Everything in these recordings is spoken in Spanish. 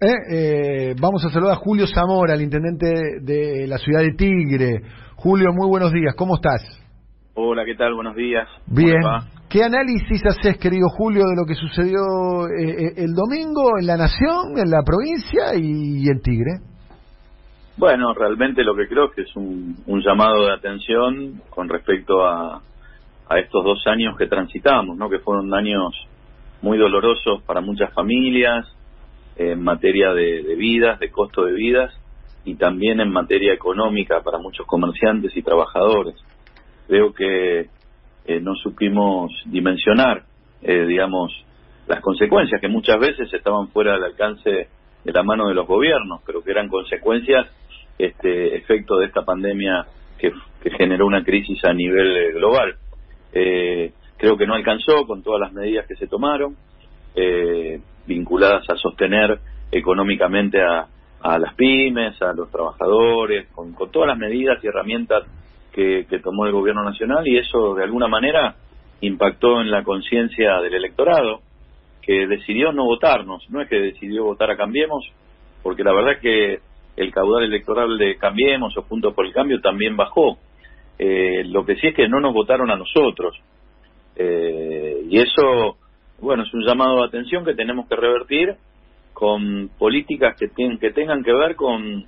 Eh, eh, vamos a saludar a Julio Zamora, el intendente de la ciudad de Tigre. Julio, muy buenos días, ¿cómo estás? Hola, ¿qué tal? Buenos días. Bien. ¿Qué análisis haces, querido Julio, de lo que sucedió eh, el domingo en la Nación, en la provincia y, en Tigre? Bueno, realmente lo que creo es que es un, llamado de atención con respecto a, a estos dos años que transitamos, ¿no? que fueron años muy dolorosos para muchas familias, en materia de, vidas, de costo de vidas y también en materia económica para muchos comerciantes y trabajadores. Creo que eh, no supimos dimensionar, eh, digamos, las consecuencias que muchas veces estaban fuera del alcance de la mano de los gobiernos, pero que eran consecuencias, este efecto de esta pandemia que, generó una crisis a nivel eh, global. creo que no alcanzó con todas las medidas que se tomaron. Vinculadas a sostener económicamente a, las pymes, a los trabajadores, con, todas las medidas y herramientas que, tomó el gobierno nacional y eso de alguna manera impactó en la conciencia del electorado que decidió no votarnos, no es que decidió votar a Cambiemos, porque la verdad es que el caudal electoral de Cambiemos o Juntos por el Cambio también bajó. Eh, lo que sí es que no nos votaron a nosotros. Eh, y eso bueno, es un llamado de atención que tenemos que revertir con políticas que, tienen, que tengan que ver con,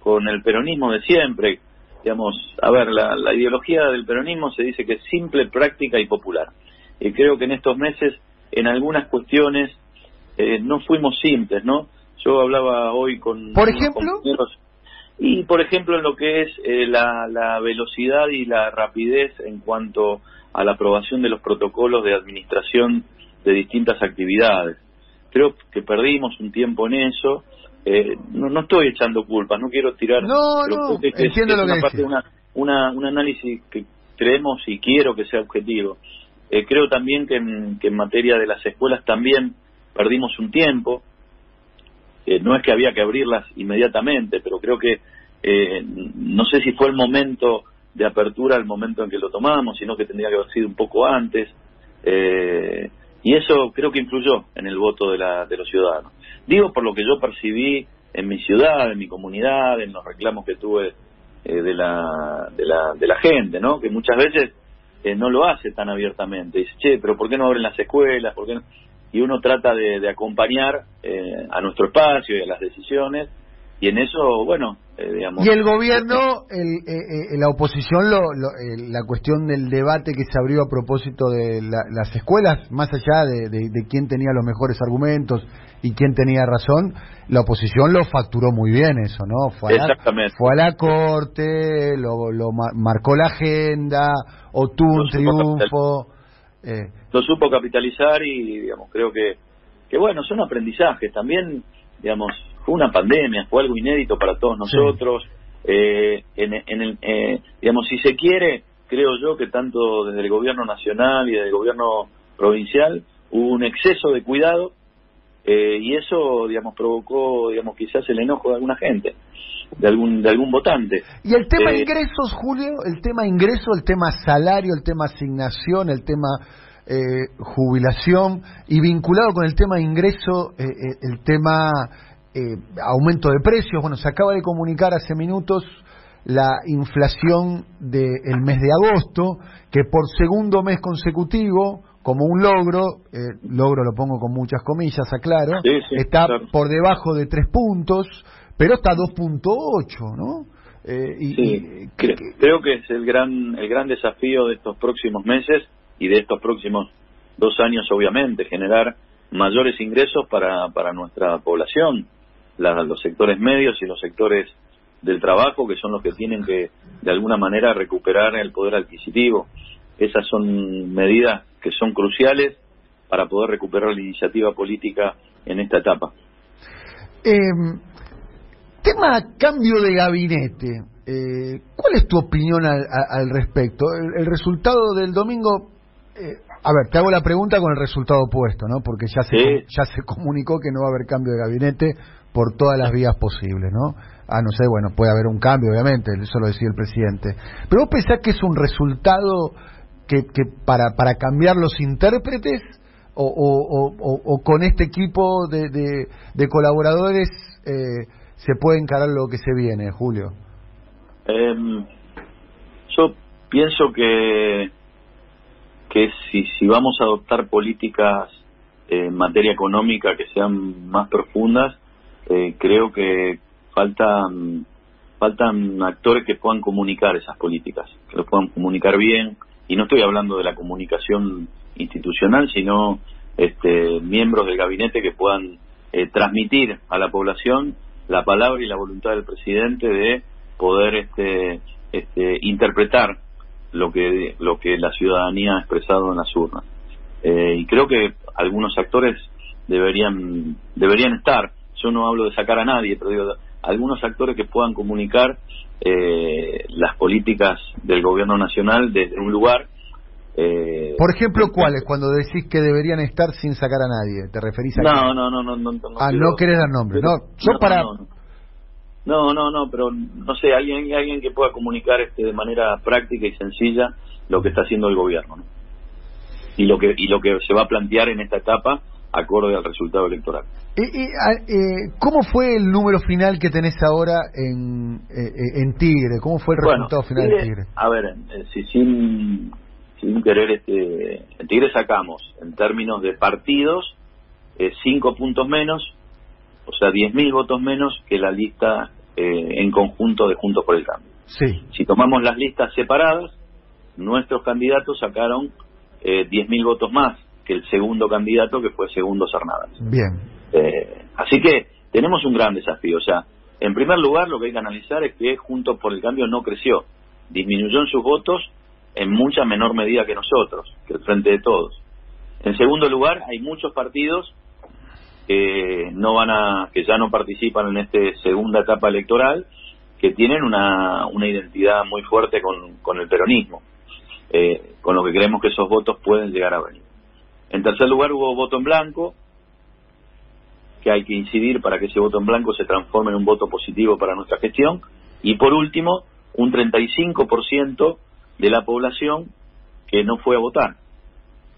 con el peronismo de siempre. Digamos, a ver, la, ideología del peronismo se dice que es simple, práctica y popular. Y creo que en estos meses, en algunas cuestiones, eh, no fuimos simples, ¿no? Yo hablaba hoy con... Por ejemplo... Y, por ejemplo, en lo que es eh, la, la velocidad y la rapidez en cuanto a la aprobación de los protocolos de administración de distintas actividades. Creo que perdimos un tiempo en eso. Eh, no, no estoy echando culpas, no quiero tirar. No, no, entiendo lo que una, una, un análisis que creemos y quiero que sea objetivo. Eh, creo también que en, que en materia de las escuelas también perdimos un tiempo. Eh, no es que había que abrirlas inmediatamente, pero creo que no sé si fue el momento de apertura el momento en que lo tomamos, sino que tendría que haber sido un poco antes. Eh, y eso creo que influyó en el voto de, la, de los ciudadanos. Digo por lo que yo percibí en mi ciudad, en mi comunidad, en los reclamos que tuve eh, de, la, de, la, de la gente, ¿no? Que muchas veces eh, no lo hace tan abiertamente. Dice, che, pero ¿por qué no abren las escuelas? ¿Por qué Y uno trata de, de acompañar eh, a nuestro espacio y a las decisiones y en eso, bueno, eh, digamos... Y el gobierno, el, eh, eh, la oposición, lo, la cuestión del debate que se abrió a propósito de las escuelas, más allá de, quién tenía los mejores argumentos y quién tenía razón, la oposición lo facturó muy bien eso, ¿no? Fue a La, fue a la corte, lo, lo marcó la agenda, obtuvo un triunfo. Lo supo capitalizar y, digamos, creo que, que bueno, son aprendizajes. También, digamos, fue una pandemia, fue algo inédito para todos nosotros. Eh, en, el, eh, digamos, si se quiere, creo yo que tanto desde el gobierno nacional y desde el gobierno provincial hubo un exceso de cuidado eh, y eso, digamos, provocó, digamos, quizás el enojo de alguna gente, de algún de algún votante. Y el tema ingresos, Julio, el tema ingreso, el tema salario, el tema asignación, el tema jubilación y vinculado con el tema ingreso, el tema eh, aumento de precios. Bueno, se acaba de comunicar hace minutos la inflación del mes de agosto, que por segundo mes consecutivo, como un logro, eh, logro lo pongo con muchas comillas, aclaro, está por debajo de tres puntos, pero está 2.8, ¿no? Eh, y, creo que es el gran, el gran desafío de estos próximos meses y de estos próximos dos años, obviamente, generar mayores ingresos para, para nuestra población los sectores medios y los sectores del trabajo, que son los que tienen que, de alguna manera, recuperar el poder adquisitivo. Esas son medidas que son cruciales para poder recuperar la iniciativa política en esta etapa. Eh, tema cambio de gabinete. Eh, ¿Cuál es tu opinión al, respecto? El, resultado del domingo, eh, a ver, te hago la pregunta con el resultado opuesto, ¿no? Porque ya se, ya se comunicó que no va a haber cambio de gabinete por todas las vías posibles, ¿no? Ah, no sé, bueno, puede haber un cambio, obviamente, eso lo decía el presidente. Pero vos pensás que es un resultado que, que para, para cambiar los intérpretes o, con este equipo de, colaboradores eh, se puede encarar lo que se viene, Julio? Em, yo pienso que que si, si vamos a adoptar políticas en materia económica que sean más profundas, eh, creo que faltan faltan actores que puedan comunicar esas políticas, que lo puedan comunicar bien, y no estoy hablando de la comunicación institucional, sino este, miembros del gabinete que puedan eh, transmitir a la población la palabra y la voluntad del presidente de poder este, este, interpretar lo que lo que la ciudadanía ha expresado en las urnas. Eh, y creo que algunos actores deberían deberían estar. Yo no hablo de sacar a nadie, pero digo algunos actores que puedan comunicar eh, las políticas del gobierno nacional desde un lugar. Eh, Por ejemplo, ¿cuáles? Cuando decís que deberían estar sin sacar a nadie, ¿te referís a no, no, no, no, no, no, Ah, no querés dar nombre, no. Yo para no, no, no, pero no sé, alguien alguien que pueda comunicar este de manera práctica y sencilla lo que está haciendo el gobierno, ¿no? Y lo que y lo que se va a plantear en esta etapa acorde al resultado electoral. Eh, eh, ¿Cómo fue el número final que tenés ahora en, eh, en Tigre? ¿Cómo fue el resultado final de Tigre? A ver, si sin, sin querer, este, en Tigre sacamos, en términos de partidos, cinco puntos menos, o sea, 10.000 votos menos que la lista en conjunto de Juntos por el Cambio. Sí. Si tomamos las listas separadas, nuestros candidatos sacaron eh, 10.000 votos más que el segundo candidato que fue segundo Cernadas. Bien. Eh, así que tenemos un gran desafío. O sea, en primer lugar lo que hay que analizar es que Juntos por el Cambio no creció, disminuyó en sus votos en mucha menor medida que nosotros, que el Frente de Todos. En segundo lugar, hay muchos partidos que no van a, que ya no participan en esta segunda etapa electoral, que tienen una, una identidad muy fuerte con, con el peronismo, eh, con lo que creemos que esos votos pueden llegar a venir. En tercer lugar hubo voto en blanco, que hay que incidir para que ese voto en blanco se transforme en un voto positivo para nuestra gestión. Y por último, un 35% de la población que no fue a votar.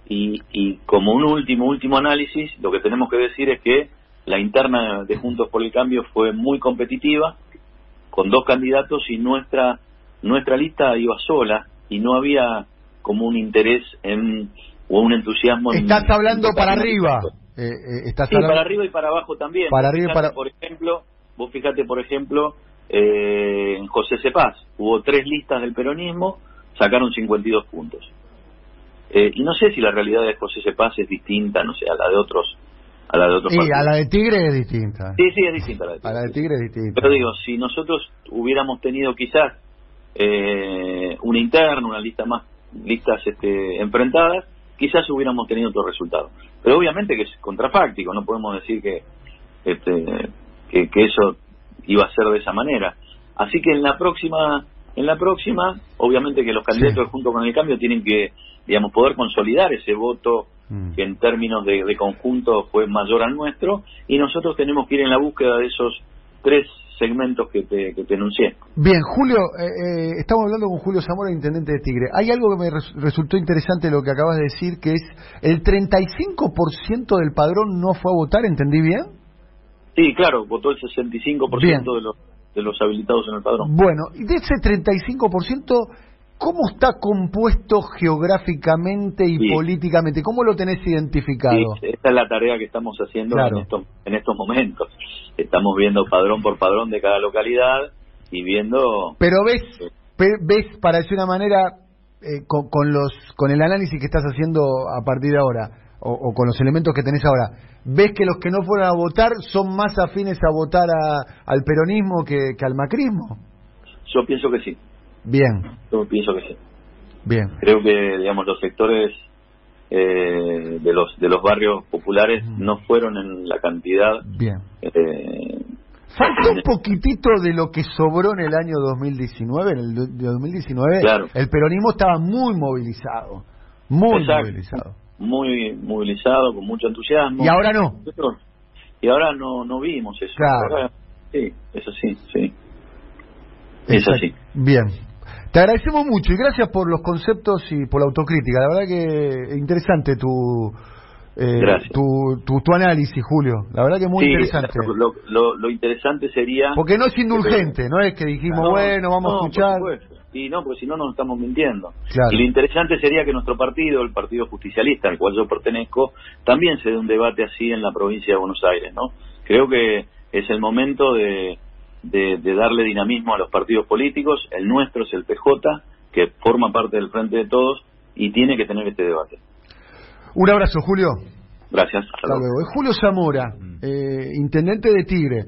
Y, y como un último, último análisis, lo que tenemos que decir es que la interna de Juntos por el Cambio fue muy competitiva, con dos candidatos y nuestra, nuestra lista iba sola y no había como un interés en o un entusiasmo. Estás hablando para arriba. Eh, eh, estás sí, para arriba y para abajo también. Para arriba para... Por ejemplo, vos fíjate, por ejemplo, eh, en José Cepaz hubo tres listas del peronismo, sacaron 52 puntos. Eh, y no sé si la realidad de José Cepaz es distinta, no sé, a la de otros a la de otros Sí, a la de Tigre es distinta. Sí, sí, es distinta. A la de Tigre, es distinta. Pero digo, si nosotros hubiéramos tenido quizás eh, una interna, una lista más, listas este, enfrentadas, quizás hubiéramos tenido otro resultado. Pero obviamente que es contrafáctico, no podemos decir que, este, que, eso iba a ser de esa manera. Así que en la próxima, en la próxima, obviamente que los candidatos junto con el cambio tienen que, digamos, poder consolidar ese voto mm. que en términos de, de conjunto fue mayor al nuestro, y nosotros tenemos que ir en la búsqueda de esos tres segmentos que te, que te enuncié. Bien, Julio, eh, eh, estamos hablando con Julio Zamora, intendente de Tigre. Hay algo que me resultó interesante lo que acabas de decir, que es el 35% del padrón no fue a votar, ¿entendí bien? Sí, claro, votó el 65% de los, de los habilitados en el padrón. Bueno, y de ese 35%, ¿Cómo está compuesto geográficamente y políticamente? ¿Cómo lo tenés identificado? Sí, esta es la tarea que estamos haciendo en, estos, en estos momentos. Estamos viendo padrón por padrón de cada localidad y viendo... Pero ves, ves para decir una manera, eh, con, los, con el análisis que estás haciendo a partir de ahora, o, con los elementos que tenés ahora, ¿ves que los que no fueron a votar son más afines a votar al peronismo que al macrismo? Yo pienso que sí. Bien. Yo pienso que sí. Bien. Creo que, digamos, los sectores eh, de los de los barrios populares no fueron en la cantidad. Bien. Eh, Falta un poquitito de lo que sobró en el año 2019. En el 2019, claro. el peronismo estaba muy movilizado. Muy movilizado. Muy movilizado, con mucho entusiasmo. Y ahora no. Y ahora no, no vimos eso. Claro. sí, eso sí, sí. Es así. Bien. Te agradecemos mucho y gracias por los conceptos y por la autocrítica. La verdad que interesante tu, eh, tu, tu, tu, análisis, Julio. La verdad que es muy interesante. Lo, lo, lo, interesante sería... Porque no es indulgente, no es que dijimos, bueno, vamos a escuchar... Y no, porque si no nos estamos mintiendo. Y lo interesante sería que nuestro partido, el Partido Justicialista, al cual yo pertenezco, también se dé un debate así en la provincia de Buenos Aires, ¿no? Creo que es el momento de, de, de darle dinamismo a los partidos políticos. El nuestro es el PJ, que forma parte del Frente de Todos y tiene que tener este debate. Un abrazo, Julio. Gracias. Hasta luego. Julio Zamora, eh, intendente de Tigre.